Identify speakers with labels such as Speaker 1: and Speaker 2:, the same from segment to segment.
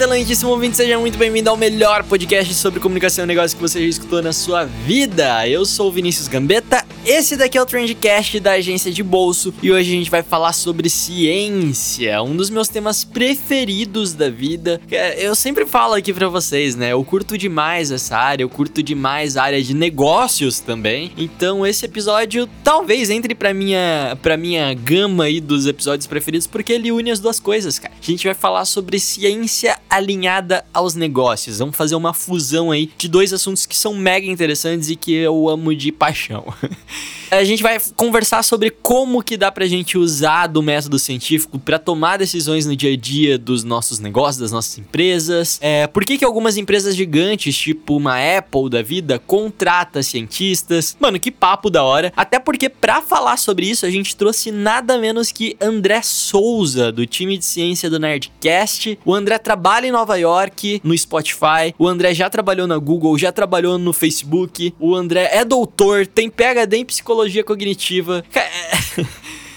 Speaker 1: Excelentíssimo ouvinte, seja muito bem-vindo ao melhor podcast sobre comunicação e negócio que você já escutou na sua vida. Eu sou o Vinícius Gambetta, esse daqui é o Trendcast da agência de bolso e hoje a gente vai falar sobre ciência, um dos meus temas preferidos da vida. É, eu sempre falo aqui para vocês, né? Eu curto demais essa área, eu curto demais a área de negócios também. Então esse episódio talvez entre para minha para minha gama aí dos episódios preferidos porque ele une as duas coisas, cara. A gente vai falar sobre ciência alinhada aos negócios. Vamos fazer uma fusão aí de dois assuntos que são mega interessantes e que eu amo de paixão. A gente vai conversar sobre como que dá pra gente usar do método científico para tomar decisões no dia a dia dos nossos negócios, das nossas empresas. É, por que que algumas empresas gigantes, tipo uma Apple da vida, contrata cientistas? Mano, que papo da hora. Até porque para falar sobre isso, a gente trouxe nada menos que André Souza, do time de ciência do Nerdcast. O André trabalha em Nova York, no Spotify. O André já trabalhou na Google, já trabalhou no Facebook. O André é doutor, tem PhD em psicologia cognitiva.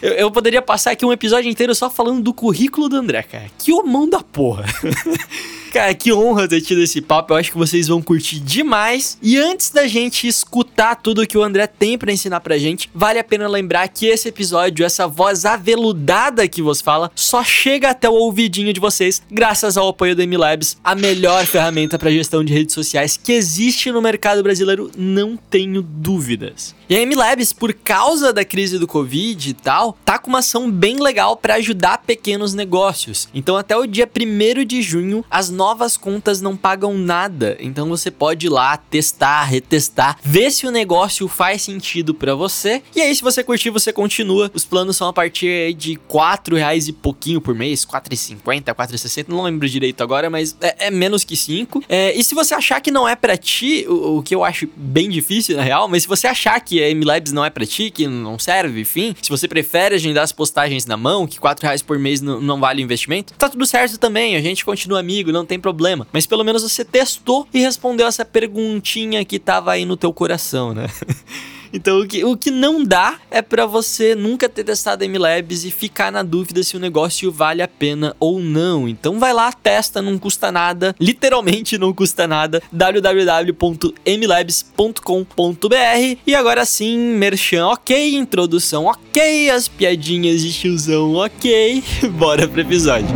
Speaker 1: Eu, poderia passar aqui um episódio inteiro só falando do currículo do André, cara. Que homão da porra. Cara, que honra ter tido esse papo. Eu acho que vocês vão curtir demais. E antes da gente escutar tudo que o André tem para ensinar pra gente, vale a pena lembrar que esse episódio, essa voz aveludada que vos fala, só chega até o ouvidinho de vocês graças ao apoio da MLabs, a melhor ferramenta para gestão de redes sociais que existe no mercado brasileiro, não tenho dúvidas. E a MLabs, por causa da crise do Covid e tal, tá com uma ação bem legal para ajudar pequenos negócios. Então, até o dia 1 de junho, as novas contas não pagam nada. Então, você pode ir lá testar, retestar, ver se o negócio faz sentido para você. E aí, se você curtir, você continua. Os planos são a partir de 4 reais e pouquinho por mês, 4,50, 4,60, não lembro direito agora, mas é, é menos que 5. É, e se você achar que não é para ti, o, o que eu acho bem difícil na real, mas se você achar que a MLabs não é pra ti, que não serve, enfim, se você prefere agendar as postagens na mão, que 4 reais por mês não, não vale o investimento, tá tudo certo também, a gente continua amigo, não tem problema. Mas pelo menos você testou e respondeu essa perguntinha que tava aí no teu coração, né? Então, o que, o que não dá é para você nunca ter testado MLabs e ficar na dúvida se o negócio vale a pena ou não. Então, vai lá, testa, não custa nada, literalmente não custa nada. www.mlabs.com.br E agora sim, merchan ok, introdução ok, as piadinhas de tiozão ok. Bora pro episódio.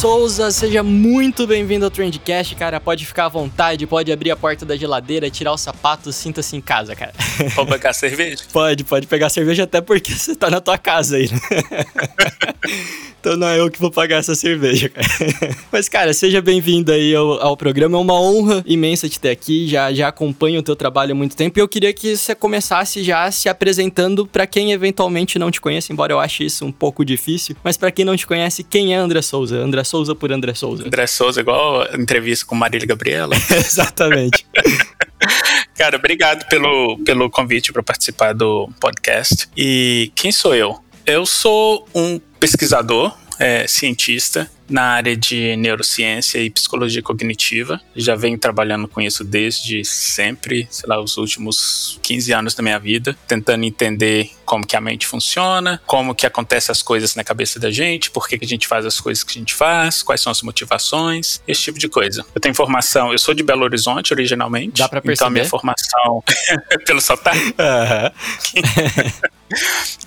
Speaker 1: Souza, seja muito bem-vindo ao Trendcast, cara. Pode ficar à vontade, pode abrir a porta da geladeira, tirar o sapato, sinta-se em casa, cara.
Speaker 2: Pode pegar cerveja?
Speaker 1: Pode, pode pegar cerveja até porque você tá na tua casa aí, né? Então não é eu que vou pagar essa cerveja, cara. Mas, cara, seja bem-vindo aí ao, ao, programa. É uma honra imensa te ter aqui. Já, já acompanho o teu trabalho há muito tempo. E eu queria que você começasse já se apresentando para quem eventualmente não te conhece, embora eu ache isso um pouco difícil. Mas para quem não te conhece, quem é André Souza? André Souza por André Souza.
Speaker 2: André Souza, igual a entrevista com Marília Gabriela.
Speaker 1: Exatamente.
Speaker 2: Cara, obrigado pelo, pelo convite para participar do podcast. E quem sou eu? Eu sou um pesquisador, é, cientista, na área de neurociência e psicologia cognitiva. Já venho trabalhando com isso desde sempre, sei lá, os últimos 15 anos da minha vida, tentando entender como que a mente funciona, como que acontecem as coisas na cabeça da gente, por que, que a gente faz as coisas que a gente faz, quais são as motivações, esse tipo de coisa. Eu tenho formação, eu sou de Belo Horizonte originalmente.
Speaker 1: Dá pra perceber.
Speaker 2: Então a minha formação, pelo sotaque. Uhum.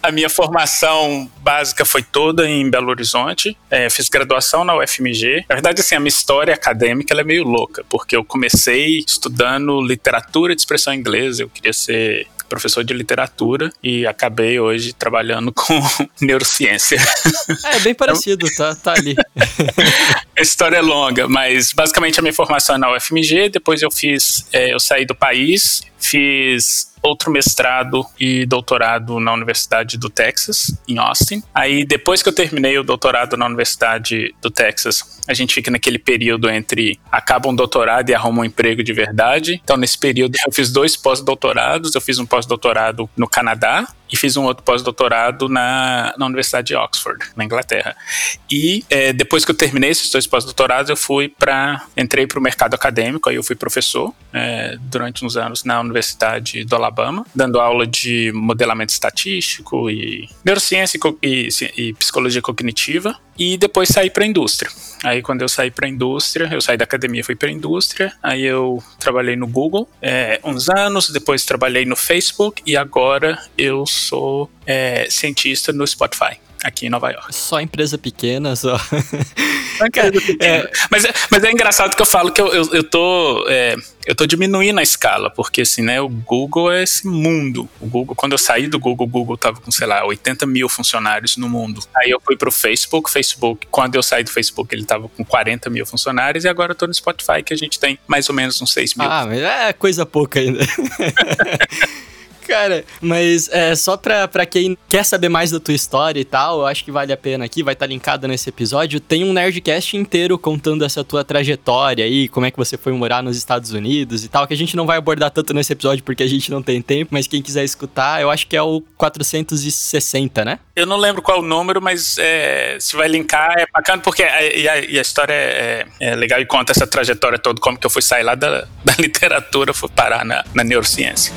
Speaker 2: a minha formação básica foi toda em Belo Horizonte. É, fiz graduação na UFMG. Na verdade, assim, a minha história acadêmica é meio louca, porque eu comecei estudando literatura de expressão inglesa. Eu queria ser professor de literatura e acabei hoje trabalhando com neurociência.
Speaker 1: É, bem parecido, tá, tá ali.
Speaker 2: história é longa, mas basicamente a minha formação é na UFMG, depois eu fiz, é, eu saí do país, fiz outro mestrado e doutorado na Universidade do Texas, em Austin. Aí, depois que eu terminei o doutorado na Universidade do Texas, a gente fica naquele período entre acaba um doutorado e arruma um emprego de verdade. Então, nesse período, eu fiz dois pós-doutorados. Eu fiz um pós-doutorado no Canadá e fiz um outro pós-doutorado na, na Universidade de Oxford, na Inglaterra. E é, depois que eu terminei esses dois pós-doutorados, eu fui para entrei para o mercado acadêmico. Aí eu fui professor é, durante uns anos na Universidade do Alabama, dando aula de modelamento estatístico e neurociência e, e, e psicologia cognitiva. E depois saí para a indústria. Aí quando eu saí para a indústria, eu saí da academia, fui para a indústria. Aí eu trabalhei no Google é, uns anos, depois trabalhei no Facebook e agora eu sou é, cientista no Spotify aqui em Nova York.
Speaker 1: Só empresa pequena, só.
Speaker 2: Cara, é, mas, é, mas é engraçado que eu falo que eu, eu, eu tô. É, eu tô diminuindo a escala, porque assim, né, o Google é esse mundo. O Google, quando eu saí do Google, o Google tava com, sei lá, 80 mil funcionários no mundo. Aí eu fui pro Facebook, Facebook, quando eu saí do Facebook, ele tava com 40 mil funcionários, e agora eu tô no Spotify, que a gente tem mais ou menos uns 6 mil.
Speaker 1: Ah, mas é coisa pouca ainda. Cara, mas é, só pra, pra quem quer saber mais da tua história e tal, eu acho que vale a pena aqui, vai estar tá linkado nesse episódio. Tem um Nerdcast inteiro contando essa tua trajetória aí, como é que você foi morar nos Estados Unidos e tal, que a gente não vai abordar tanto nesse episódio porque a gente não tem tempo, mas quem quiser escutar, eu acho que é o 460, né?
Speaker 2: Eu não lembro qual o número, mas é, se vai linkar, é bacana porque a, e, a, e a história é, é, legal e conta essa trajetória toda, como que eu fui sair lá da, da literatura, fui parar na, na neurociência.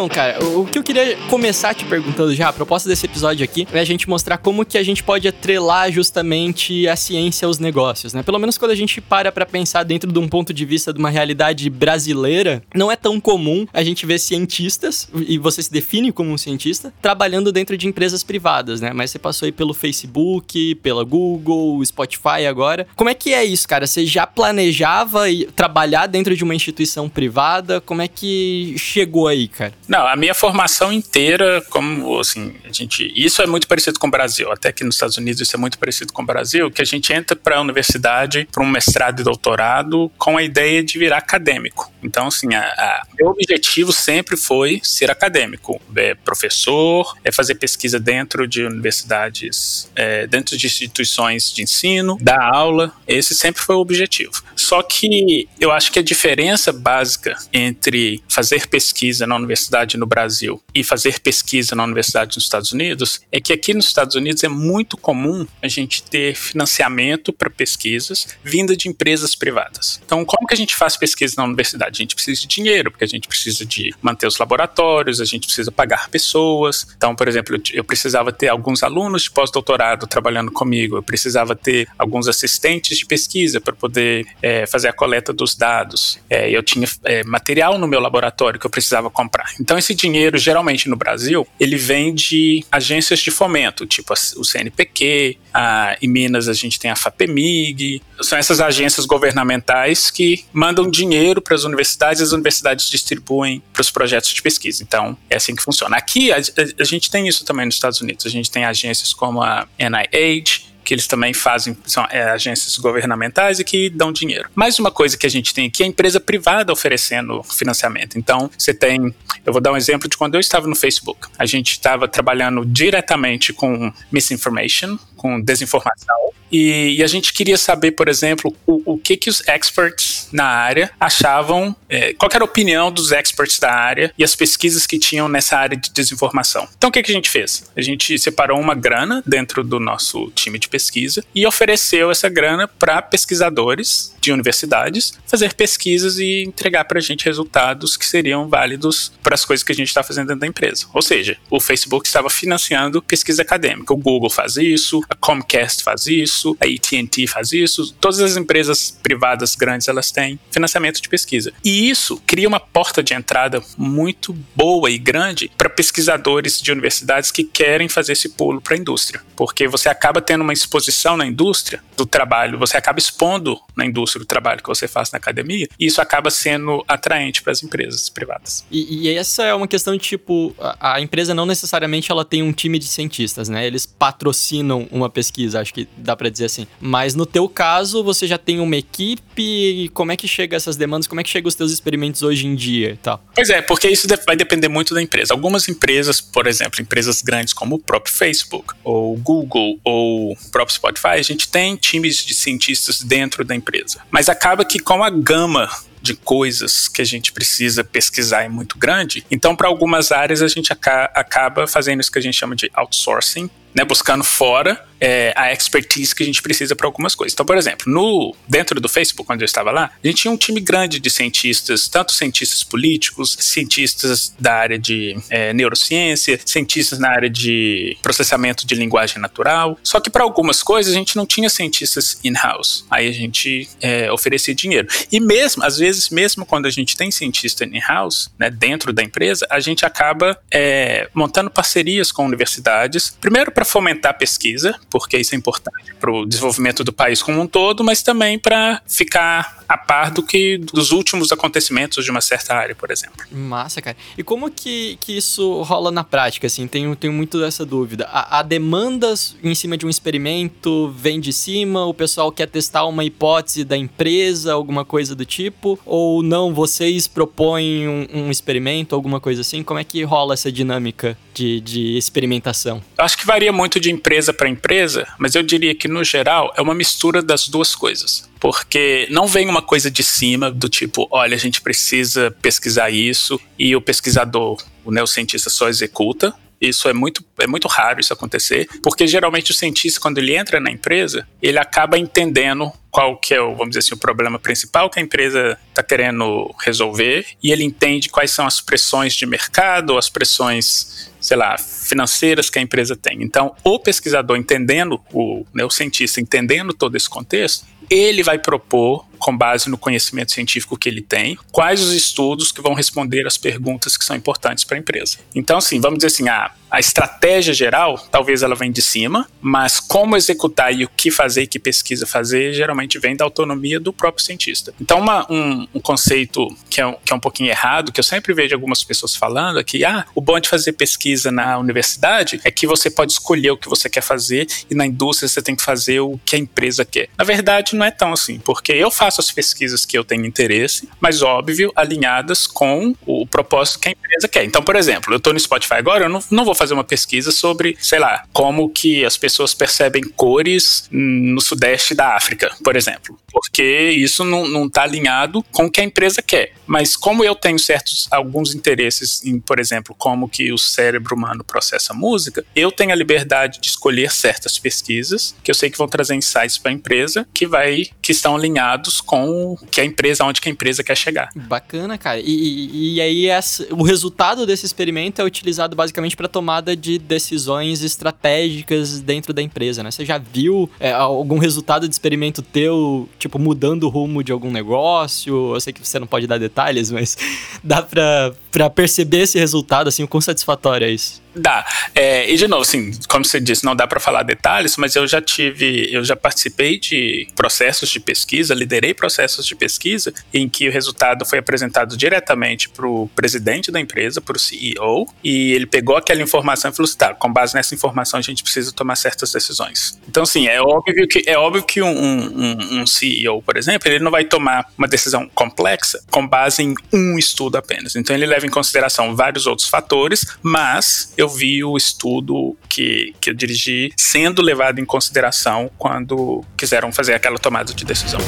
Speaker 1: Então, cara, o que eu queria começar te perguntando já, a proposta desse episódio aqui é a gente mostrar como que a gente pode atrelar justamente a ciência aos negócios, né? Pelo menos quando a gente para pra pensar dentro de um ponto de vista de uma realidade brasileira, não é tão comum a gente ver cientistas, e você se define como um cientista, trabalhando dentro de empresas privadas, né? Mas você passou aí pelo Facebook, pela Google, Spotify agora. Como é que é isso, cara? Você já planejava trabalhar dentro de uma instituição privada? Como é que chegou aí, cara?
Speaker 2: Não, a minha formação inteira, como assim, a gente, isso é muito parecido com o Brasil, até que nos Estados Unidos isso é muito parecido com o Brasil, que a gente entra para a universidade, para um mestrado e doutorado, com a ideia de virar acadêmico. Então, assim, a, a, meu objetivo sempre foi ser acadêmico, é professor, é fazer pesquisa dentro de universidades, é, dentro de instituições de ensino, dar aula, esse sempre foi o objetivo. Só que eu acho que a diferença básica entre fazer pesquisa na universidade universidade no Brasil e fazer pesquisa na universidade nos Estados Unidos é que aqui nos Estados Unidos é muito comum a gente ter financiamento para pesquisas vinda de empresas privadas. Então, como que a gente faz pesquisa na universidade? A gente precisa de dinheiro, porque a gente precisa de manter os laboratórios, a gente precisa pagar pessoas. Então, por exemplo, eu precisava ter alguns alunos de pós-doutorado trabalhando comigo, eu precisava ter alguns assistentes de pesquisa para poder é, fazer a coleta dos dados. É, eu tinha é, material no meu laboratório que eu precisava comprar. Então esse dinheiro, geralmente no Brasil, ele vem de agências de fomento, tipo o CNPq, a, em Minas a gente tem a FAPEMIG, são essas agências governamentais que mandam dinheiro para as universidades e as universidades distribuem para os projetos de pesquisa. Então é assim que funciona. Aqui a, a, a gente tem isso também nos Estados Unidos, a gente tem agências como a NIH, que eles também fazem, são é, agências governamentais e que dão dinheiro. Mais uma coisa que a gente tem aqui é a empresa privada oferecendo financiamento. Então, você tem, eu vou dar um exemplo de quando eu estava no Facebook. A gente estava trabalhando diretamente com misinformation, com desinformação, e, e, a gente queria saber, por exemplo, o, que que os experts na área achavam, é, qual era a opinião dos experts da área e as pesquisas que tinham nessa área de desinformação. Então, o que que a gente fez? A gente separou uma grana dentro do nosso time de pesquisa e ofereceu essa grana para pesquisadores de universidades fazer pesquisas e entregar para a gente resultados que seriam válidos para as coisas que a gente está fazendo dentro da empresa. Ou seja, o Facebook estava financiando pesquisa acadêmica, o Google faz isso, a Comcast faz isso, a AT&T faz isso, todas as empresas privadas grandes elas têm financiamento de pesquisa. E isso cria uma porta de entrada muito boa e grande para pesquisadores de universidades que querem fazer esse pulo para a indústria, porque você acaba tendo uma exposição na indústria do trabalho, você acaba expondo na indústria o trabalho que você faz na academia, e isso acaba sendo atraente para as empresas privadas.
Speaker 1: E, e, essa é uma questão de tipo, a, a, empresa não necessariamente ela tem um time de cientistas, né? Eles patrocinam uma pesquisa, acho que dá para dizer assim. Mas no teu caso, você já tem uma equipe, como é que chega essas demandas, como é que chegam os teus experimentos hoje em dia e tal?
Speaker 2: Pois é, porque isso vai depender muito da empresa. Algumas empresas, por exemplo, empresas grandes como o próprio Facebook, ou Google, ou o próprio Spotify, a gente tem times de cientistas dentro da empresa. Mas acaba que com a gama de coisas que a gente precisa pesquisar é muito grande. Então, para algumas áreas, a gente acaba fazendo isso que a gente chama de outsourcing, né, buscando fora é, a expertise que a gente precisa para algumas coisas. Então, por exemplo, no dentro do Facebook, quando eu estava lá, a gente tinha um time grande de cientistas, tanto cientistas políticos, cientistas da área de é, neurociência, cientistas na área de processamento de linguagem natural. Só que para algumas coisas a gente não tinha cientistas in-house. Aí a gente é, oferecia dinheiro. E mesmo, às vezes, mesmo quando a gente tem cientista in-house, né, dentro da empresa, a gente acaba é, montando parcerias com universidades. Primeiro para fomentar a pesquisa, porque isso é importante para o desenvolvimento do país como um todo, mas também para ficar a par do que dos últimos acontecimentos de uma certa área, por exemplo.
Speaker 1: Massa, cara. E como que, que isso rola na prática, assim? Tenho, tenho muito dessa dúvida. A, a demanda em cima de um experimento vem de cima? O pessoal quer testar uma hipótese da empresa, alguma coisa do tipo? Ou não, vocês propõem um, um experimento, alguma coisa assim? Como é que rola essa dinâmica de, de experimentação?
Speaker 2: Acho que varia muito de empresa para empresa, mas eu diria que, no geral, é uma mistura das duas coisas porque não vem uma coisa de cima do tipo, olha, a gente precisa pesquisar isso e o pesquisador, o neocientista só executa. Isso é muito, é muito raro isso acontecer, porque geralmente o cientista, quando ele entra na empresa, ele acaba entendendo qual que é o, vamos dizer assim, o problema principal que a empresa está querendo resolver e ele entende quais são as pressões de mercado, as pressões, sei lá, financeiras que a empresa tem. Então, o pesquisador entendendo, o, né, o cientista entendendo todo esse contexto, ele vai propor com base no conhecimento científico que ele tem, quais os estudos que vão responder as perguntas que são importantes para a empresa. Então, assim, vamos dizer assim, a, a estratégia geral, talvez ela vem de cima, mas como executar e o que fazer e que pesquisa fazer, geralmente vem da autonomia do próprio cientista. Então, uma, um, um, conceito que é, que é um pouquinho errado, que eu sempre vejo algumas pessoas falando, é que ah, o bom de fazer pesquisa na universidade é que você pode escolher o que você quer fazer e na indústria você tem que fazer o que a empresa quer. Na verdade, não é tão assim, porque eu faço as pesquisas que eu tenho interesse, mas óbvio, alinhadas com o propósito que a empresa quer. Então, por exemplo, eu estou no Spotify agora, eu não, não vou fazer uma pesquisa sobre, sei lá, como que as pessoas percebem cores no sudeste da África, por exemplo porque isso não está alinhado com o que a empresa quer. Mas como eu tenho certos alguns interesses em, por exemplo, como que o cérebro humano processa música, eu tenho a liberdade de escolher certas pesquisas que eu sei que vão trazer insights para a empresa que vai que estão alinhados com que a empresa, onde que a empresa quer chegar.
Speaker 1: Bacana, cara. E, e aí essa, o resultado desse experimento é utilizado basicamente para tomada de decisões estratégicas dentro da empresa, né? Você já viu é, algum resultado de experimento teu tipo, mudando o rumo de algum negócio? Eu sei que você não pode dar detalhes, mas dá pra, pra perceber esse resultado, assim, o quão satisfatório é isso?
Speaker 2: Dá. É, e de novo, assim, como você disse, não dá para falar detalhes, mas eu já tive, eu já participei de processos de pesquisa, liderei processos de pesquisa em que o resultado foi apresentado diretamente para o presidente da empresa, para o CEO, e ele pegou aquela informação e falou assim: tá, com base nessa informação a gente precisa tomar certas decisões. Então, sim, é óbvio que é óbvio que um, um, um CEO, por exemplo, ele não vai tomar uma decisão complexa com base em um estudo apenas. Então, ele leva em consideração vários outros fatores, mas eu vi o estudo que, que eu dirigi sendo levado em consideração quando quiseram fazer aquela tomada de decisão.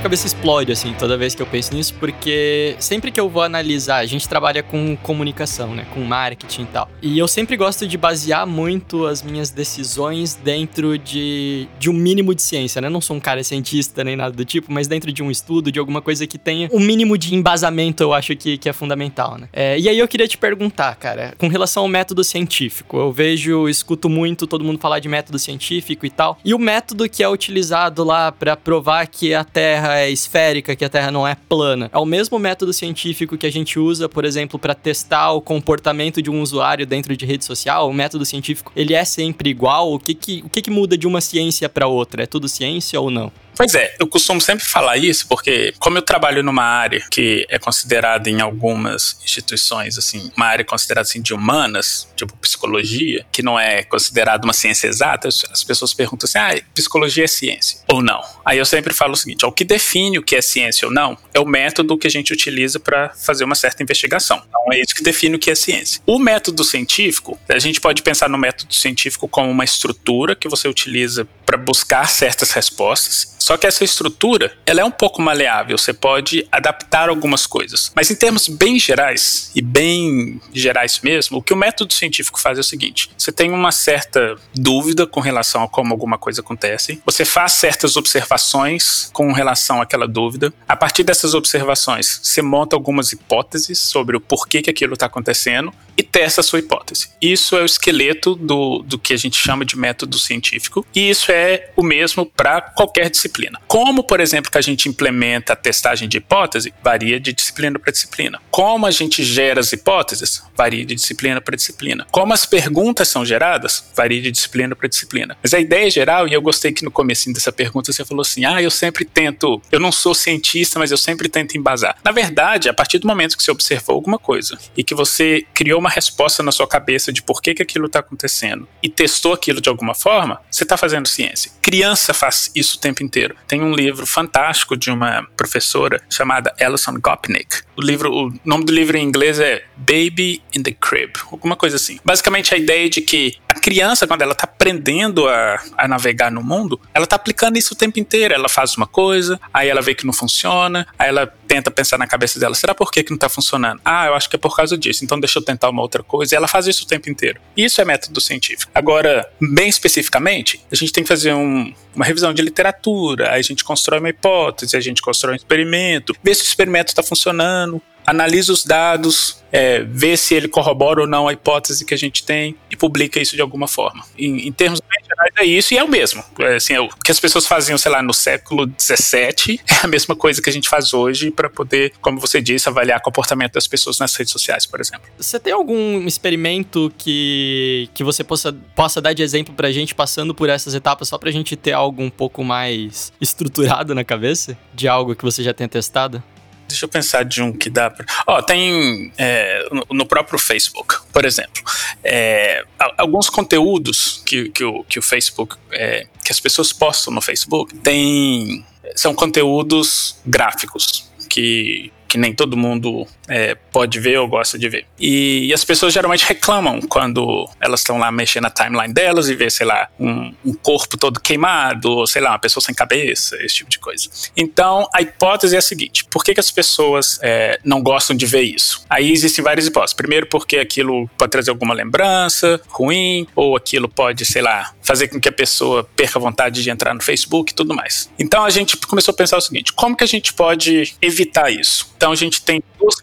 Speaker 1: Minha cabeça explode, assim, toda vez que eu penso nisso, porque sempre que eu vou analisar, a gente trabalha com comunicação, né? Com marketing e tal. E eu sempre gosto de basear muito as minhas decisões dentro de, de um mínimo de ciência, né? Não sou um cara cientista nem nada do tipo, mas dentro de um estudo, de alguma coisa que tenha um mínimo de embasamento, eu acho que, que é fundamental, né? É, e aí eu queria te perguntar, cara, com relação ao método científico. Eu vejo, escuto muito todo mundo falar de método científico e tal. E o método que é utilizado lá para provar que a Terra Terra é esférica, que a Terra não é plana. É o mesmo método científico que a gente usa, por exemplo, para testar o comportamento de um usuário dentro de rede social. O método científico, ele é sempre igual? O que que, o que, que muda de uma ciência para outra? É tudo ciência ou não?
Speaker 2: Pois é, eu costumo sempre falar isso porque, como eu trabalho numa área que é considerada em algumas instituições, assim, uma área considerada assim de humanas, tipo psicologia, que não é considerada uma ciência exata, as pessoas perguntam assim: ah, psicologia é ciência ou não? Aí eu sempre falo o seguinte: o que define o que é ciência ou não é o método que a gente utiliza para fazer uma certa investigação. Então é isso que define o que é ciência. O método científico, a gente pode pensar no método científico como uma estrutura que você utiliza para buscar certas respostas só que essa estrutura, ela é um pouco maleável, você pode adaptar algumas coisas. Mas em termos bem gerais, e bem gerais mesmo, o que o método científico faz é o seguinte: você tem uma certa dúvida com relação a como alguma coisa acontece, você faz certas observações com relação àquela dúvida. A partir dessas observações, você monta algumas hipóteses sobre o porquê que aquilo está acontecendo e testa a sua hipótese. Isso é o esqueleto do, do que a gente chama de método científico, e isso é o mesmo para qualquer disciplina. Como, por exemplo, que a gente implementa a testagem de hipótese, varia de disciplina para disciplina. Como a gente gera as hipóteses, varia de disciplina para disciplina. Como as perguntas são geradas, varia de disciplina para disciplina. Mas a ideia geral, e eu gostei que no começo dessa pergunta você falou assim: ah, eu sempre tento, eu não sou cientista, mas eu sempre tento embasar. Na verdade, a partir do momento que você observou alguma coisa e que você criou uma resposta na sua cabeça de por que, que aquilo está acontecendo e testou aquilo de alguma forma, você está fazendo ciência. Criança faz isso o tempo inteiro. Tem um livro fantástico de uma professora chamada Alison Gopnik. O livro, o nome do livro em inglês é Baby in the Crib, alguma coisa assim. Basicamente a ideia de que criança, quando ela está aprendendo a, a navegar no mundo, ela está aplicando isso o tempo inteiro. Ela faz uma coisa, aí ela vê que não funciona, aí ela tenta pensar na cabeça dela, será por que, que não está funcionando? Ah, eu acho que é por causa disso, então deixa eu tentar uma outra coisa. E ela faz isso o tempo inteiro. Isso é método científico. Agora, bem especificamente, a gente tem que fazer um, uma revisão de literatura, aí a gente constrói uma hipótese, a gente constrói um experimento, vê se o experimento está funcionando, analisa os dados, é, vê se ele corrobora ou não a hipótese que a gente tem e publica isso de alguma forma. Em, em termos gerais é isso e é o mesmo. É, assim, é o que as pessoas faziam, sei lá, no século XVII é a mesma coisa que a gente faz hoje para poder, como você disse, avaliar o comportamento das pessoas nas redes sociais, por exemplo.
Speaker 1: Você tem algum experimento que, que você possa, possa dar de exemplo pra gente passando por essas etapas só pra gente ter algo um pouco mais estruturado na cabeça? De algo que você já tenha testado?
Speaker 2: Deixa eu pensar de um que dá pra. Ó, oh, tem é, no próprio Facebook, por exemplo, é, alguns conteúdos que, que, o, que o Facebook, é, que as pessoas postam no Facebook, tem, são conteúdos gráficos que que nem todo mundo é, pode ver ou gosta de ver. E, e, as pessoas geralmente reclamam quando elas estão lá mexendo na timeline delas e vê, sei lá, um, um, corpo todo queimado, ou sei lá, uma pessoa sem cabeça, esse tipo de coisa. Então, a hipótese é a seguinte: por que, que as pessoas é, não gostam de ver isso? Aí existem várias hipóteses. Primeiro, porque aquilo pode trazer alguma lembrança ruim, ou aquilo pode, sei lá, fazer com que a pessoa perca a vontade de entrar no Facebook e tudo mais. Então, a gente começou a pensar o seguinte: como que a gente pode evitar isso? Então a gente tem duas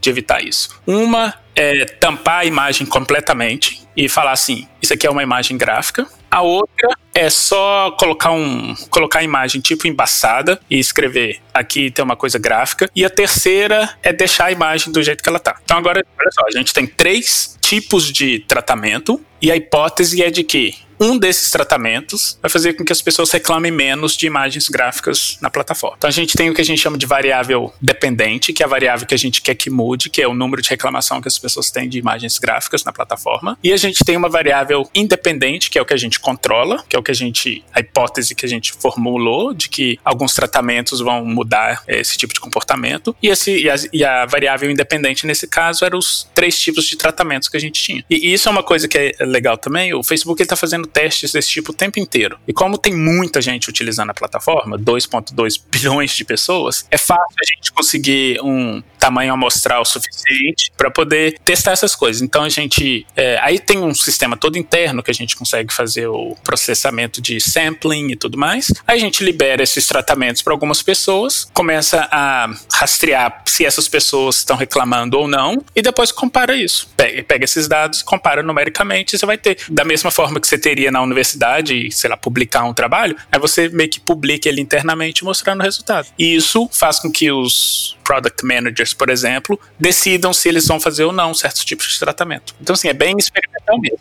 Speaker 2: de evitar isso. Uma é tampar a imagem completamente e falar assim: isso aqui é uma imagem gráfica. A outra é só colocar um colocar a imagem tipo embaçada e escrever aqui tem uma coisa gráfica. E a terceira é deixar a imagem do jeito que ela tá. Então agora, olha só, a gente tem três tipos de tratamento e a hipótese é de que um desses tratamentos vai fazer com que as pessoas reclamem menos de imagens gráficas na plataforma. Então a gente tem o que a gente chama de variável dependente, que é a variável que a gente quer que mude, que é o número de reclamação que as pessoas têm de imagens gráficas na plataforma. E a gente tem uma variável independente, que é o que a gente controla, que é o que a gente a hipótese que a gente formulou de que alguns tratamentos vão mudar esse tipo de comportamento. E, esse, e, a, e a variável independente nesse caso eram os três tipos de tratamentos que a gente tinha. E isso é uma coisa que é legal também. O Facebook está fazendo testes desse tipo o tempo inteiro. E como tem muita gente utilizando a plataforma, 2.2 bilhões de pessoas, é fácil a gente conseguir um tamanho amostral suficiente para poder testar essas coisas. Então a gente. É, aí tem um sistema todo interno que a gente consegue fazer o processamento de sampling e tudo mais. Aí a gente libera esses tratamentos para algumas pessoas, começa a rastrear se essas pessoas estão reclamando ou não, e depois compara isso. Pega, pega esses dados, compara numericamente, você vai ter, da mesma forma que você teria na universidade, sei lá, publicar um trabalho, aí você meio que publica ele internamente mostrando o resultado. E isso faz com que os product managers, por exemplo, decidam se eles vão fazer ou não certos tipos de tratamento. Então, assim, é bem experimental mesmo.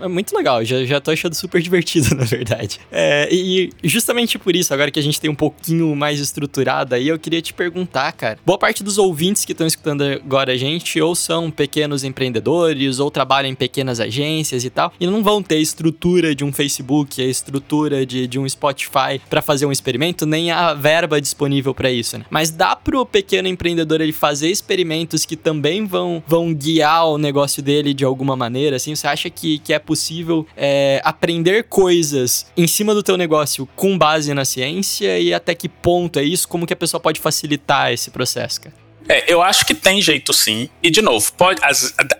Speaker 1: É muito legal, já, já tô achando super divertido, na verdade. É, e justamente por isso, agora que a gente tem um pouquinho mais estruturado aí, eu queria te perguntar, cara. Boa parte dos ouvintes que estão escutando agora a gente, ou são pequenos empreendedores, ou trabalham em pequenas agências e tal, e não vão ter estrutura de um Facebook, a estrutura de, de um Spotify para fazer um experimento, nem a verba disponível para isso, né? Mas dá pro pequeno empreendedor ele fazer experimentos que também vão, vão guiar o negócio dele de alguma maneira, assim? Você acha que, que é possível é, aprender coisas em cima do teu negócio com base na ciência e até que ponto é isso? Como que a pessoa pode facilitar esse processo, cara?
Speaker 2: É, eu acho que tem jeito sim. E, de novo, pode, a,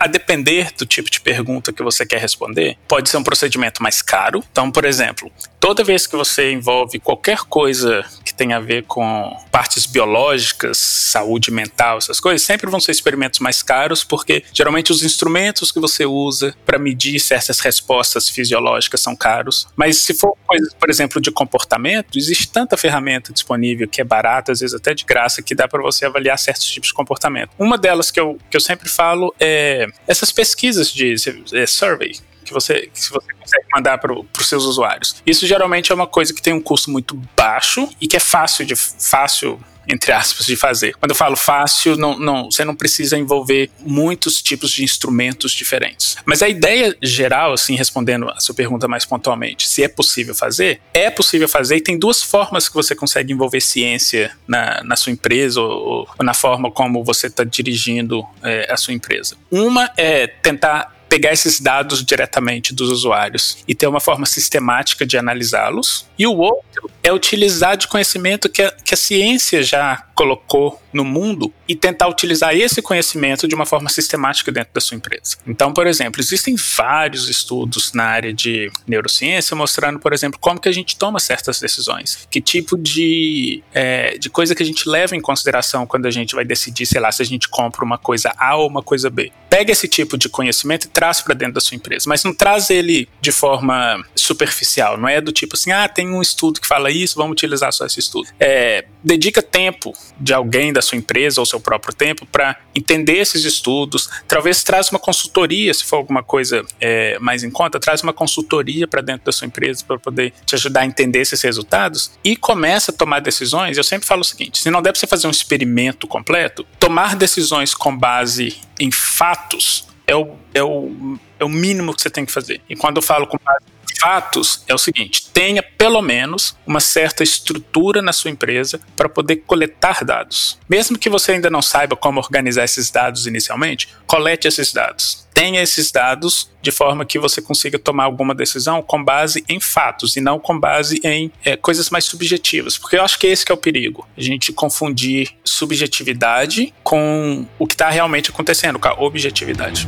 Speaker 2: a, depender do tipo de pergunta que você quer responder, pode ser um procedimento mais caro. Então, por exemplo, toda vez que você envolve qualquer coisa que tenha a ver com partes biológicas, saúde mental, essas coisas, sempre vão ser experimentos mais caros, porque geralmente os instrumentos que você usa para medir certas respostas fisiológicas são caros. Mas se for por exemplo, de comportamento, existe tanta ferramenta disponível que é barata, às vezes até de graça, que dá para você avaliar certos tipos de comportamento. Uma delas que eu, que eu sempre falo é essas pesquisas de é, survey, que você, que você consegue mandar para os seus usuários. Isso geralmente é uma coisa que tem um custo muito baixo e que é fácil de fácil entre aspas, de fazer. Quando eu falo fácil, não, não, você não precisa envolver muitos tipos de instrumentos diferentes. Mas a ideia geral, assim, respondendo a sua pergunta mais pontualmente, se é possível fazer, é possível fazer e tem duas formas que você consegue envolver ciência na, na sua empresa ou, ou na forma como você está dirigindo é, a sua empresa. Uma é tentar pegar esses dados diretamente dos usuários e ter uma forma sistemática de analisá-los. E o outro é utilizar de conhecimento que a, que a ciência já colocou no mundo e tentar utilizar esse conhecimento de uma forma sistemática dentro da sua empresa. Então, por exemplo, existem vários estudos na área de neurociência mostrando, por exemplo, como que a gente toma certas decisões, que tipo de, é, de coisa que a gente leva em consideração quando a gente vai decidir, sei lá, se a gente compra uma coisa A ou uma coisa B. Pega esse tipo de conhecimento e traz para dentro da sua empresa, mas não traz ele de forma superficial, não é do tipo assim, ah, tem um estudo que fala isso, vamos utilizar só esse estudo. É, dedica tempo de alguém da sua empresa ou seu próprio tempo para entender esses estudos, talvez traz uma consultoria, se for alguma coisa é, mais em conta, traz uma consultoria para dentro da sua empresa para poder te ajudar a entender esses resultados e começa a tomar decisões. Eu sempre falo o seguinte: se não para você fazer um experimento completo, tomar decisões com base em fatos é o, é o, é o mínimo que você tem que fazer. E quando eu falo com base fatos, é o seguinte: tenha pelo menos uma certa estrutura na sua empresa para poder coletar dados. Mesmo que você ainda não saiba como organizar esses dados inicialmente, colete esses dados. Tenha esses dados de forma que você consiga tomar alguma decisão com base em fatos e não com base em é, coisas mais subjetivas. Porque eu acho que esse que é o perigo. A gente confundir subjetividade com o que está realmente acontecendo, com a objetividade.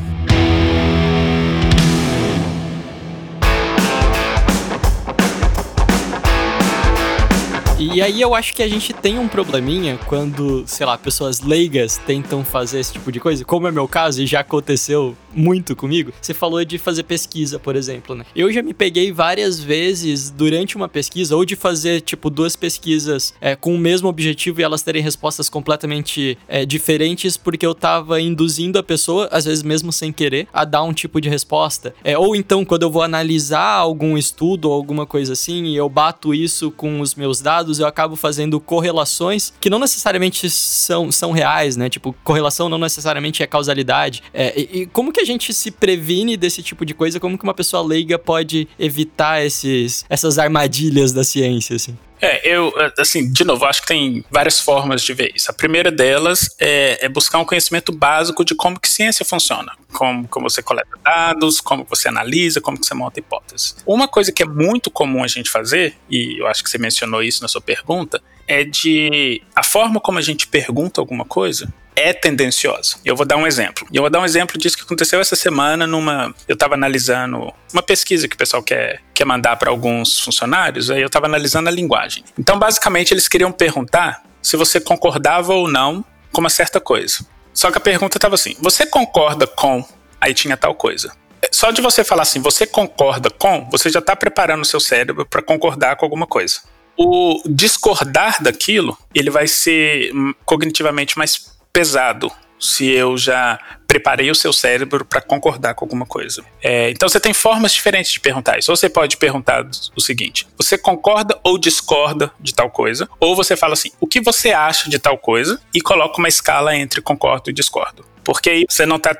Speaker 1: E aí eu acho que a gente tem um probleminha quando, sei lá, pessoas leigas tentam fazer esse tipo de coisa, como é meu caso e já aconteceu muito comigo. Você falou de fazer pesquisa, por exemplo, né? Eu já me peguei várias vezes durante uma pesquisa ou de fazer tipo duas pesquisas é, com o mesmo objetivo e elas terem respostas completamente é, diferentes porque eu tava induzindo a pessoa, às vezes mesmo sem querer, a dar um tipo de resposta. É, ou então quando eu vou analisar algum estudo ou alguma coisa assim e eu bato isso com os meus dados dados, eu acabo fazendo correlações que não necessariamente são, são reais, né? Tipo, correlação não necessariamente é causalidade. É, e, e, como que a gente se previne desse tipo de coisa? Como que uma pessoa leiga pode evitar esses, essas armadilhas da ciência, assim?
Speaker 2: É, eu, assim, de novo, acho que tem várias formas de ver isso. A primeira delas é, é, buscar um conhecimento básico de como que ciência funciona. Como, como você coleta dados, como você analisa, como que você monta hipóteses. Uma coisa que é muito comum a gente fazer, e eu acho que você mencionou isso na sua pergunta, é de a forma como a gente pergunta alguma coisa é tendenciosa. Eu vou dar um exemplo. Eu vou dar um exemplo disso que aconteceu essa semana numa. Eu estava analisando uma pesquisa que o pessoal quer, quer mandar para alguns funcionários, aí eu estava analisando a linguagem. Então, basicamente, eles queriam perguntar se você concordava ou não com uma certa coisa. Só que a pergunta estava assim: você concorda com. Aí tinha tal coisa. Só de você falar assim, você concorda com, você já está preparando o seu cérebro para concordar com alguma coisa. O discordar daquilo, ele vai ser hum, cognitivamente mais pesado se eu já preparei o seu cérebro para concordar com alguma coisa. É, então você tem formas diferentes de perguntar isso. Ou você pode perguntar o seguinte: você concorda ou discorda de tal coisa? Ou você fala assim: o que você acha de tal coisa? E coloca uma escala entre concordo e discordo. Porque aí você não está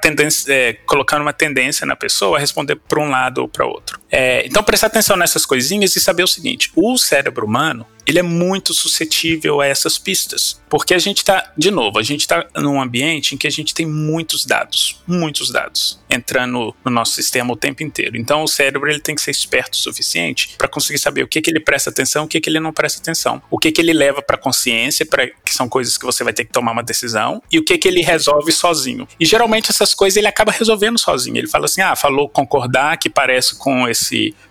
Speaker 2: é, colocando uma tendência na pessoa a responder para um lado ou para outro. É, então prestar atenção nessas coisinhas e saber o seguinte: o cérebro humano ele é muito suscetível a essas pistas. Porque a gente está, de novo, a gente está num ambiente em que a gente tem muitos dados, muitos dados entrando no nosso sistema o tempo inteiro. Então o cérebro ele tem que ser esperto o suficiente para conseguir saber o que, que ele presta atenção, o que, que ele não presta atenção, o que, que ele leva para consciência, para que são coisas que você vai ter que tomar uma decisão, e o que, que ele resolve sozinho. E geralmente essas coisas ele acaba resolvendo sozinho. Ele fala assim: ah, falou concordar que parece com esse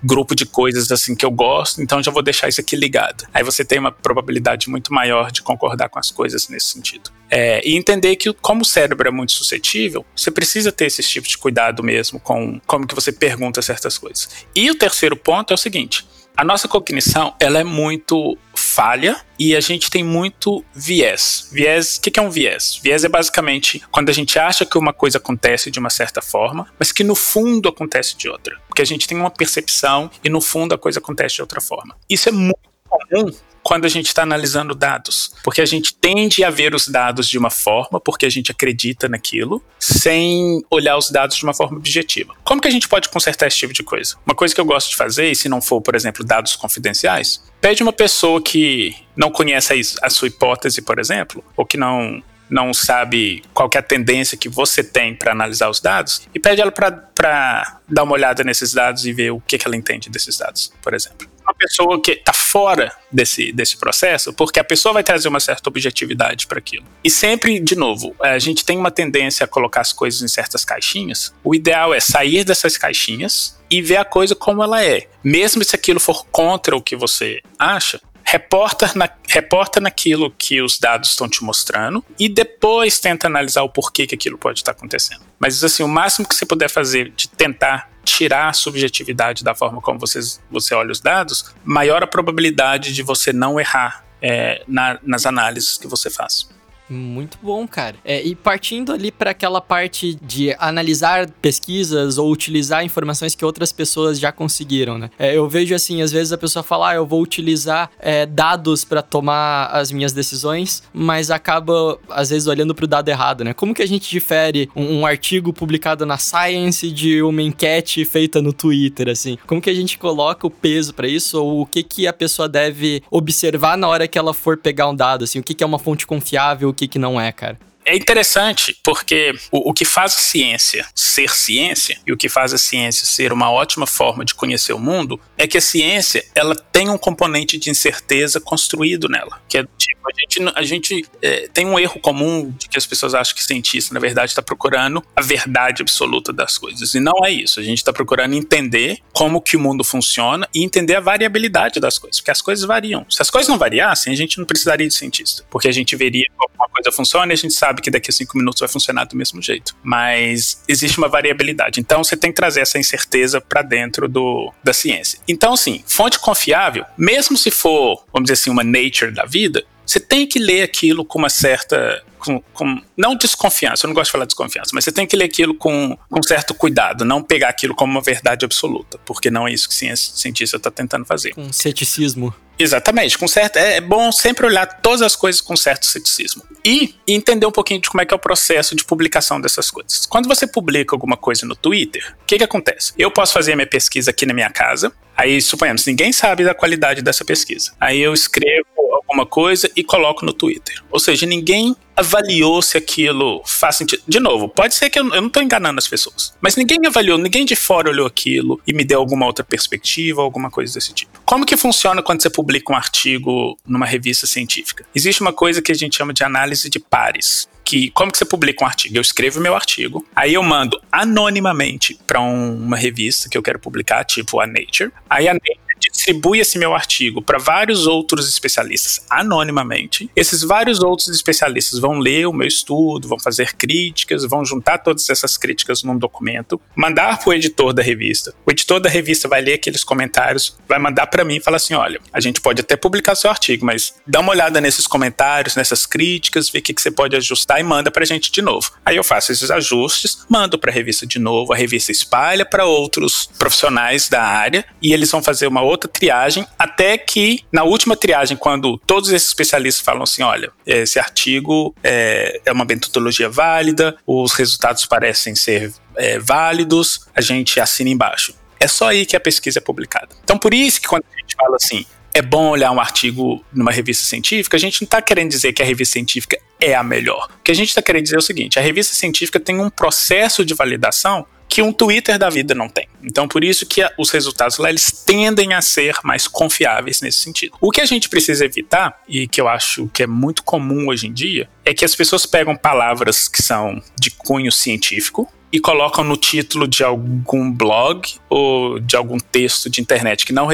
Speaker 2: grupo de coisas assim que eu gosto, então já vou deixar isso aqui ligado. Aí você tem uma probabilidade muito maior de concordar com as coisas nesse sentido. É, e entender que como o cérebro é muito suscetível, você precisa ter esse tipo de cuidado mesmo com como que você pergunta certas coisas. E o terceiro ponto é o seguinte: a nossa cognição ela é muito falha e a gente tem muito viés. Viés, o que, é um viés? Viés é basicamente quando a gente acha que uma coisa acontece de uma certa forma, mas que no fundo acontece de outra. Porque a gente tem uma percepção e no fundo a coisa acontece de outra forma. Isso é muito comum quando a gente está analisando dados, porque a gente tende a ver os dados de uma forma, porque a gente acredita naquilo, sem olhar os dados de uma forma objetiva. Como que a gente pode consertar esse tipo de coisa? Uma coisa que eu gosto de fazer, e se não for, por exemplo, dados confidenciais, pede uma pessoa que não conhece a sua hipótese, por exemplo, ou que não não sabe qual é a tendência que você tem para analisar os dados e pede ela para dar uma olhada nesses dados e ver o que, que ela entende desses dados, por exemplo uma pessoa que está fora desse, desse processo, porque a pessoa vai trazer uma certa objetividade para aquilo. E sempre, de novo, a gente tem uma tendência a colocar as coisas em certas caixinhas. O ideal é sair dessas caixinhas e ver a coisa como ela é. Mesmo se aquilo for contra o que você acha, reporta, na, reporta naquilo que os dados estão te mostrando e depois tenta analisar o porquê que aquilo pode estar acontecendo. Mas assim, o máximo que você puder fazer de tentar tirar a subjetividade da forma como vocês, você olha os dados, maior a probabilidade de você não errar é, na, nas análises que você faz.
Speaker 1: Muito bom, cara. É, e partindo ali para aquela parte de analisar pesquisas ou utilizar informações que outras pessoas já conseguiram, né? É, eu vejo assim, às vezes a pessoa fala, ah, eu vou utilizar é, dados para tomar as minhas decisões, mas acaba às vezes olhando para o dado errado, né? Como que a gente difere um, um artigo publicado na Science de uma enquete feita no Twitter, assim? Como que a gente coloca o peso para isso ou o que que a pessoa deve observar na hora que ela for pegar um dado, assim? O que que é uma fonte confiável? Que, que não é, cara
Speaker 2: é interessante porque o, o, que faz a ciência ser ciência e o que faz a ciência ser uma ótima forma de conhecer o mundo é que a ciência ela tem um componente de incerteza construído nela. Que é tipo, a gente, a gente é, tem um erro comum de que as pessoas acham que cientista, na verdade, está procurando a verdade absoluta das coisas. E não é isso. A gente está procurando entender como que o mundo funciona e entender a variabilidade das coisas. Porque as coisas variam. Se as coisas não variassem, a gente não precisaria de cientista. Porque a gente veria como uma coisa funciona e a gente sabe que daqui a cinco minutos vai funcionar do mesmo jeito. Mas existe uma variabilidade. Então você tem que trazer essa incerteza para dentro do, da ciência. Então, assim, fonte confiável, mesmo se for, vamos dizer assim, uma nature da vida, você tem que ler aquilo com uma certa. Com, com, não desconfiança, eu não gosto de falar desconfiança, mas você tem que ler aquilo com, com certo cuidado, não pegar aquilo como uma verdade absoluta, porque não é isso que o cientista está tentando fazer.
Speaker 1: Com ceticismo.
Speaker 2: Exatamente, com certo. É, é bom sempre olhar todas as coisas com certo ceticismo. E entender um pouquinho de como é que é o processo de publicação dessas coisas. Quando você publica alguma coisa no Twitter, o que, que acontece? Eu posso fazer a minha pesquisa aqui na minha casa. Aí, suponhamos, ninguém sabe da qualidade dessa pesquisa. Aí eu escrevo alguma coisa e coloco no Twitter. Ou seja, ninguém avaliou se aquilo faz sentido. De novo, pode ser que eu, eu não estou enganando as pessoas, mas ninguém avaliou, ninguém de fora olhou aquilo e me deu alguma outra perspectiva, alguma coisa desse tipo. Como que funciona quando você publica um artigo numa revista científica? Existe uma coisa que a gente chama de análise de pares que como que você publica um artigo? Eu escrevo meu artigo, aí eu mando anonimamente para um, uma revista que eu quero publicar, tipo a Nature. Aí a Nature distribui esse meu artigo para vários outros especialistas anonimamente. Esses vários outros especialistas vão ler o meu estudo, vão fazer críticas, vão juntar todas essas críticas num documento, mandar para o editor da revista. O editor da revista vai ler aqueles comentários, vai mandar para mim e falar assim: olha, a gente pode até publicar seu artigo, mas dá uma olhada nesses comentários, nessas críticas, vê o que, que você pode ajustar e manda para a gente de novo. Aí eu faço esses ajustes, mando para a revista de novo, a revista espalha para outros profissionais da área e eles vão fazer uma outra triagem, até que na última triagem, quando todos esses especialistas falam assim: olha, esse artigo é, é uma metodologia válida, os resultados parecem ser é, válidos, a gente assina embaixo. É só aí que a pesquisa é publicada. Então, por isso que quando a gente fala assim, é bom olhar um artigo numa revista científica, a gente não está querendo dizer que a revista científica é a melhor. O que a gente está querendo dizer é o seguinte: a revista científica tem um processo de validação que um Twitter da vida não tem. Então, por isso que os resultados lá eles tendem a ser mais confiáveis nesse sentido. O que a gente precisa evitar, e que eu acho que é muito comum hoje em dia, é que as pessoas pegam palavras que são de cunho científico, e colocam no título de algum blog ou de algum texto de internet que não,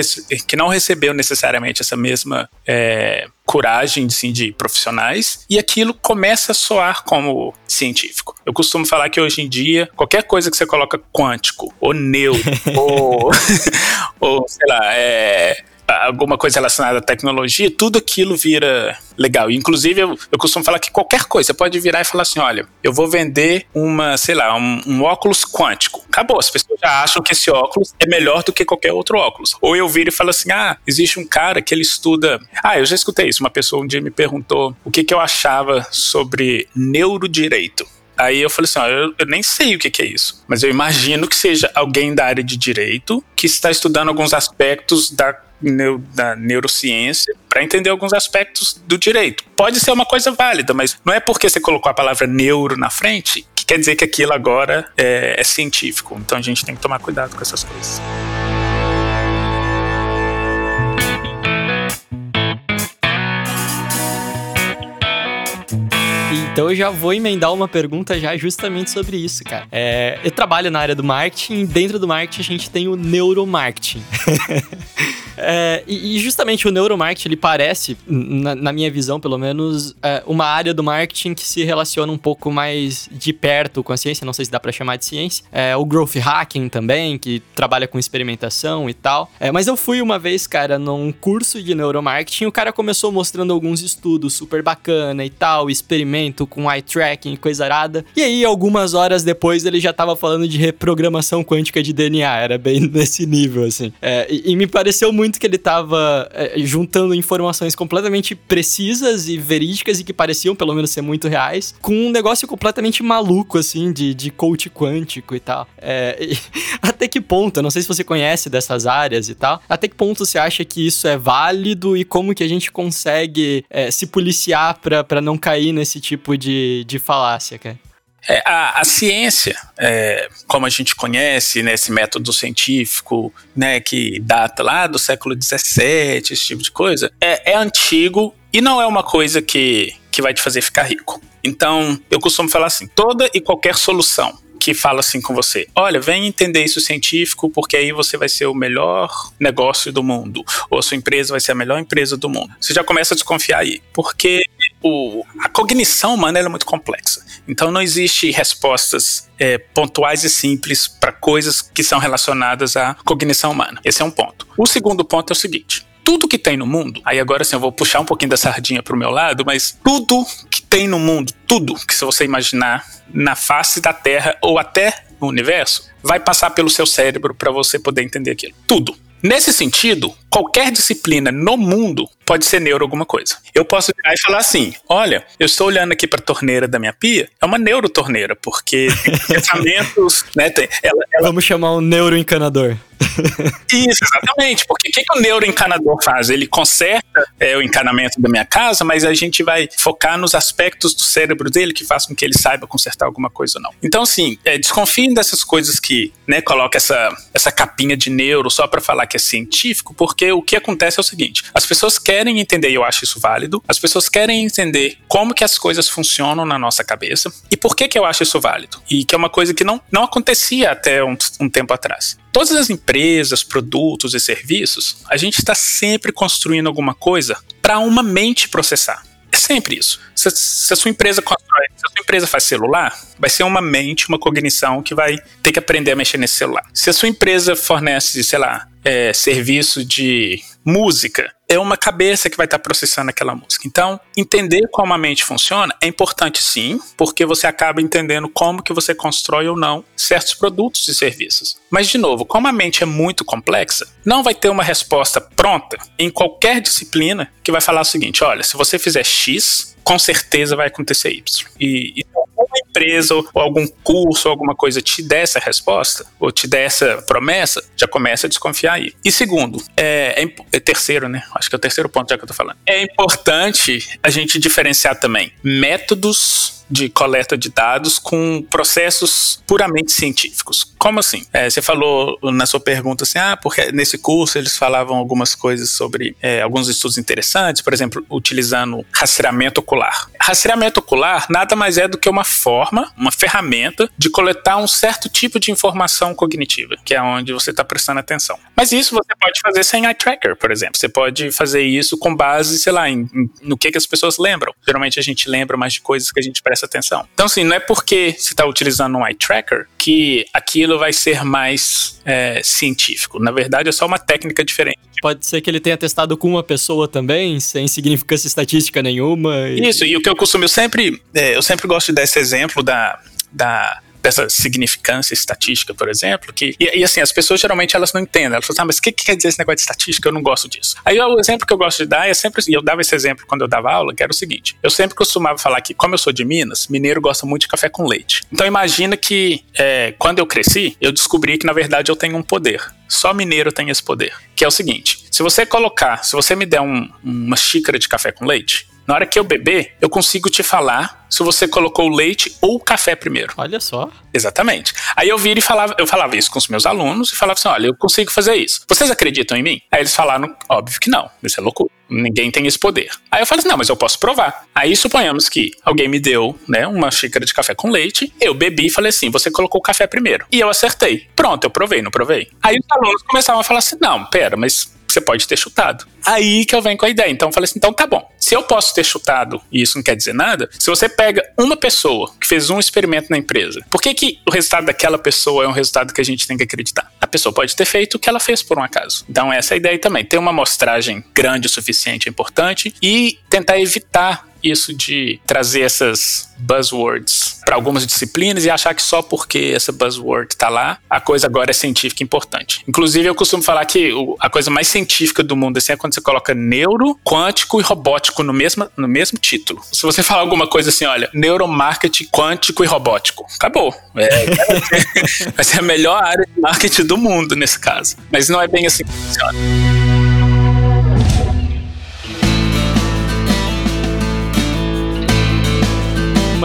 Speaker 2: que não recebeu necessariamente essa mesma é, coragem assim, de profissionais e aquilo começa a soar como científico. Eu costumo falar que hoje em dia, qualquer coisa que você coloca quântico, ou neutro, ou, ou sei lá, é alguma coisa relacionada à tecnologia, tudo aquilo vira legal. Inclusive, eu, eu costumo falar que qualquer coisa, você pode virar e falar assim: olha, eu vou vender uma, sei lá, um, um, óculos quântico. Acabou, as pessoas já acham que esse óculos é melhor do que qualquer outro óculos. Ou eu viro e falo assim: ah, existe um cara que ele estuda. Ah, eu já escutei isso. Uma pessoa um dia me perguntou o que, que eu achava sobre neurodireito. Aí eu falei assim: ó, eu, eu, nem sei o que, que, é isso, mas eu imagino que seja alguém da área de direito que está estudando alguns aspectos da da neurociência para entender alguns aspectos do direito. Pode ser uma coisa válida, mas não é porque você colocou a palavra neuro na frente que quer dizer que aquilo agora é, é científico. Então a gente tem que tomar cuidado com essas coisas.
Speaker 1: Então eu já vou emendar uma pergunta já justamente sobre isso, cara. É, eu trabalho na área do marketing dentro do marketing a gente tem o neuromarketing. É, e, justamente o neuromarketing, ele parece, na, na minha visão pelo menos, é, uma área do marketing que se relaciona um pouco mais de perto com a ciência, não sei se dá para chamar de ciência. É, o growth hacking também, que trabalha com experimentação e tal. É, mas eu fui uma vez, cara, num curso de neuromarketing, o cara começou mostrando alguns estudos super bacana e tal, experimento com eye tracking e coisa arada. E aí, algumas horas depois, ele já tava falando de reprogramação quântica de DNA. Era bem nesse nível, assim. É, e, e, me pareceu muito que ele tava é, juntando informações completamente precisas e verídicas e que pareciam, pelo menos, ser muito reais, com um negócio completamente maluco, assim, de, de coach quântico e tal. É, e, até que ponto, eu não sei se você conhece dessas áreas e tal, até que ponto você acha que isso é válido e como que a gente consegue é, se policiar para não cair nesse tipo de, de falácia, cara?
Speaker 2: É, a, a, ciência, é, como a gente conhece, né, esse método científico, né, que data lá do século XVII, esse tipo de coisa, é, é antigo e não é uma coisa que, que vai te fazer ficar rico. Então, eu costumo falar assim: toda e qualquer solução que fala assim com você: olha, vem entender isso científico, porque aí você vai ser o melhor negócio do mundo, ou a sua empresa vai ser a melhor empresa do mundo. Você já começa a desconfiar aí, porque o, a cognição humana é muito complexa. Então não existe respostas é, pontuais e simples para coisas que são relacionadas à cognição humana. Esse é um ponto. O segundo ponto é o seguinte: tudo que tem no mundo, aí agora sim eu vou puxar um pouquinho da sardinha pro meu lado, mas tudo que tem no mundo, tudo que se você imaginar na face da Terra ou até no universo, vai passar pelo seu cérebro para você poder entender aquilo. Tudo. Nesse sentido, qualquer disciplina no mundo pode ser neuro alguma coisa. Eu posso virar e falar assim: olha, eu estou olhando aqui para a torneira da minha pia, é uma neurotorneira, porque tem pensamentos, né? Tem,
Speaker 1: ela, ela... Vamos chamar um neuroencanador.
Speaker 2: Isso, exatamente. Porque o que, que o neuroencanador faz? Ele conserta é, o encanamento da minha casa, mas a gente vai focar nos aspectos do cérebro dele que faz com que ele saiba consertar alguma coisa ou não. Então, assim, é, desconfiem dessas coisas que né, coloca essa, essa capinha de neuro só para falar que é científico, porque Porque o que acontece é o seguinte: as pessoas querem entender, e eu acho isso válido, as pessoas querem entender como que as coisas funcionam na nossa cabeça e por que que eu acho isso válido. E que é uma coisa que não, não acontecia até um, um tempo atrás. Todas as empresas, produtos e serviços, a gente está sempre construindo alguma coisa para uma mente processar. É sempre isso. Se, se, a sua empresa constrói, se a sua empresa faz celular, vai ser uma mente, uma cognição que vai ter que aprender a mexer nesse celular. Se a sua empresa fornece, sei lá, é, serviço de música, é uma cabeça que vai estar processando aquela música. Então, entender como a mente funciona é importante sim, porque você acaba entendendo como que você constrói ou não certos produtos e serviços. Mas de novo, como a mente é muito complexa, não vai ter uma resposta pronta em qualquer disciplina que vai falar o seguinte: olha, se você fizer X, com certeza vai acontecer Y. E, e alguma empresa ou algum curso ou alguma coisa te der essa resposta, ou te der essa promessa, já começa a desconfiar aí. E segundo, é, é, é terceiro, né? Acho que é o terceiro ponto já que eu tô falando. É importante a gente diferenciar também métodos de coleta de dados com processos puramente científicos. Como assim? É, você falou na sua pergunta assim, ah, porque nesse curso eles falavam algumas coisas sobre é, alguns estudos interessantes, por exemplo, utilizando rastreamento ocular. Rastreamento ocular nada mais é do que uma forma, uma ferramenta de coletar um certo tipo de informação cognitiva, que é onde você está prestando atenção. Mas isso você pode fazer sem eye tracker, por exemplo. Você pode fazer isso com base, sei lá, em, em, no que, que as pessoas lembram. Geralmente a gente lembra mais de coisas que a gente presta atenção. Então, assim, não é porque você está utilizando um eye tracker que aquilo vai ser mais é, científico. Na verdade, é só uma técnica diferente.
Speaker 1: Pode ser que ele tenha testado com uma pessoa também, sem significância estatística nenhuma.
Speaker 2: E... Isso, e o que eu costumo, eu sempre, é, eu sempre gosto de dar esse exemplo da, da dessa significância estatística, por exemplo, que e, e, assim, as pessoas geralmente elas não entendem, elas falam, ah, mas o que, que, quer dizer esse negócio de estatística? Eu não gosto disso. Aí o exemplo que eu gosto de dar é sempre, e eu dava esse exemplo quando eu dava aula, que era o seguinte, eu sempre costumava falar que, como eu sou de Minas, mineiro gosta muito de café com leite. Então imagina que é, quando eu cresci, eu descobri que na verdade eu tenho um poder. Só mineiro tem esse poder, que é o seguinte, se você colocar, se você me der um, uma xícara de café com leite, na hora que eu beber, eu consigo te falar se você colocou o leite ou o café primeiro.
Speaker 1: Olha só.
Speaker 2: Exatamente. Aí eu vira e falava, eu falava isso com os meus alunos e falava assim: olha, eu consigo fazer isso. Vocês acreditam em mim? Aí eles falaram, óbvio que não. Isso é loucura. Ninguém tem esse poder. Aí eu falei assim: não, mas eu posso provar. Aí suponhamos que alguém me deu, né, uma xícara de café com leite, eu bebi e falei assim: você colocou o café primeiro. E eu acertei. Pronto, eu provei, não provei. Aí os alunos começavam a falar assim: não, pera, mas você pode ter chutado. Aí que eu venho com a ideia. Então eu falei assim: então tá bom. Se eu posso ter chutado e isso não quer dizer nada, se você pega uma pessoa que fez um experimento na empresa, por que, que o resultado daquela pessoa é um resultado que a gente tem que acreditar? A pessoa pode ter feito o que ela fez por um acaso. Então essa é a ideia também. Ter uma amostragem grande o suficiente é importante e tentar evitar isso de trazer essas buzzwords para algumas disciplinas e achar que só porque essa buzzword está lá, a coisa agora é científica e importante. Inclusive, eu costumo falar que a coisa mais científica do mundo assim, é quando você coloca neuro, quântico e robótico no mesmo, no mesmo título. Se você falar alguma coisa assim, olha, neuromarketing quântico e robótico, acabou. É, vai ser a melhor área de marketing do mundo nesse caso. Mas não é bem assim que funciona.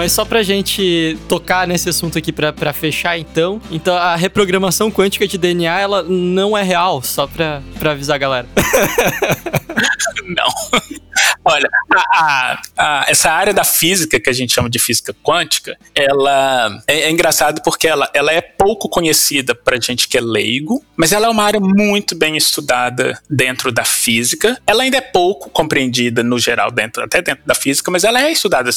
Speaker 1: Mas só pra gente tocar nesse assunto aqui pra, pra fechar, então. Então, a reprogramação quântica de DNA, ela não é real, só pra, pra avisar a galera.
Speaker 2: não. Olha, a, a, a, essa área da física que a gente chama de física quântica, ela é, é engraçado porque ela, ela é pouco conhecida para gente que é leigo, mas ela é uma área muito bem estudada dentro da física. Ela ainda é pouco compreendida no geral dentro, até dentro da física, mas ela é estudada.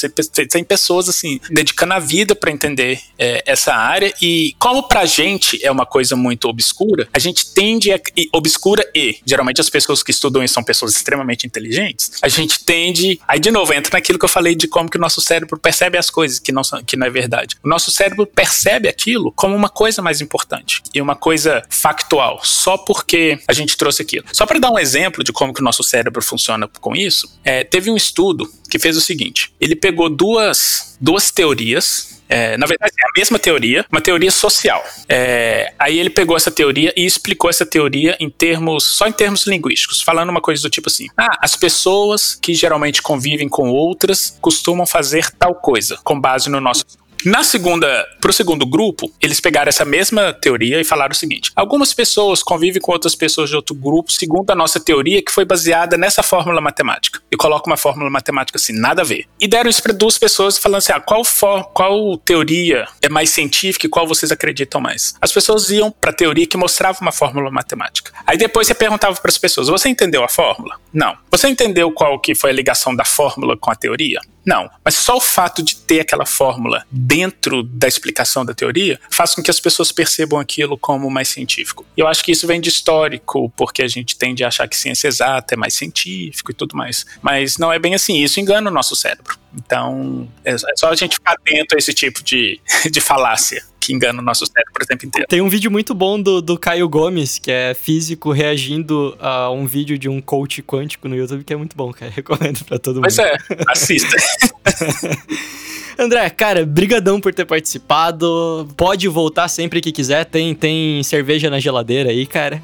Speaker 2: Tem pessoas assim dedicando a vida para entender é, essa área e como para gente é uma coisa muito obscura, a gente tende a obscura e geralmente as pessoas que estudam isso são pessoas extremamente inteligentes. A gente gente tende. Aí, de novo, entra naquilo que eu falei de como que o nosso cérebro percebe as coisas, que não, são, que não é verdade. O nosso cérebro percebe aquilo como uma coisa mais importante e uma coisa factual, só porque a gente trouxe aquilo. Só para dar um exemplo de como que o nosso cérebro funciona com isso, é, teve um estudo que fez o seguinte: ele pegou duas, duas teorias é, na verdade, é a mesma teoria, uma teoria social. É, aí ele pegou essa teoria e explicou essa teoria em termos, só em termos linguísticos, falando uma coisa do tipo assim: ah, as pessoas que geralmente convivem com outras costumam fazer tal coisa, com base no nosso Na segunda, pro segundo grupo, eles pegaram essa mesma teoria e falaram o seguinte: algumas pessoas convivem com outras pessoas de outro grupo segundo a nossa teoria que foi baseada nessa fórmula matemática. E coloca uma fórmula matemática assim, nada a ver. E deram isso para duas pessoas falando assim: ah, qual, for, qual teoria é mais científica e qual vocês acreditam mais? As pessoas iam para a teoria que mostrava uma fórmula matemática. Aí depois você perguntava para as pessoas: você entendeu a fórmula? Não. Você entendeu qual que foi a ligação da fórmula com a teoria? Não. Mas só o fato de ter aquela fórmula dentro da explicação da teoria faz com que as pessoas percebam aquilo como mais científico. E eu acho que isso vem de histórico, porque a gente tende a achar que ciência exata é mais científico e tudo mais. Mas não é bem assim. Isso engana o nosso cérebro. Então, é só a gente ficar atento a esse tipo de, de falácia que engana o nosso cérebro o tempo inteiro.
Speaker 1: Tem um vídeo muito bom do, do Caio Gomes, que é físico, reagindo a um vídeo de um coach quântico no YouTube, que é muito bom, cara. Recomendo pra todo mundo.
Speaker 2: Pois é, assista.
Speaker 1: André, cara, brigadão por ter participado. Pode voltar sempre que quiser. Tem, tem cerveja na geladeira aí, cara.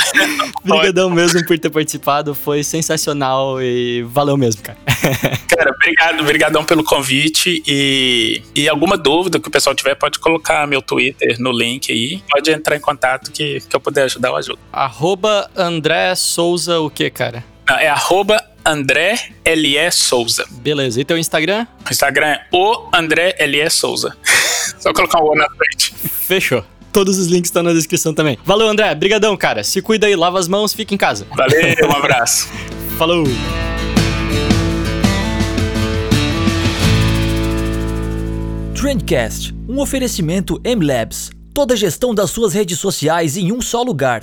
Speaker 1: brigadão mesmo por ter participado. Foi sensacional e valeu mesmo, cara.
Speaker 2: cara, obrigado, brigadão pelo convite e, e alguma dúvida que o pessoal tiver pode colocar meu Twitter no link aí. Pode entrar em contato que, que eu puder ajudar, eu ajudo.
Speaker 1: Arroba André Souza o que, cara?
Speaker 2: É arroba André L.E. Souza.
Speaker 1: Beleza. E teu Instagram?
Speaker 2: O Instagram é o André L.E. Souza. Só colocar um O na frente.
Speaker 1: Fechou. Todos os links estão na descrição também. Valeu, André. Brigadão, cara. Se cuida aí, lava as mãos, fica em casa.
Speaker 2: Valeu, um abraço.
Speaker 1: Falou.
Speaker 3: Trendcast, um oferecimento M-Labs. Toda a gestão das suas redes sociais em um só lugar.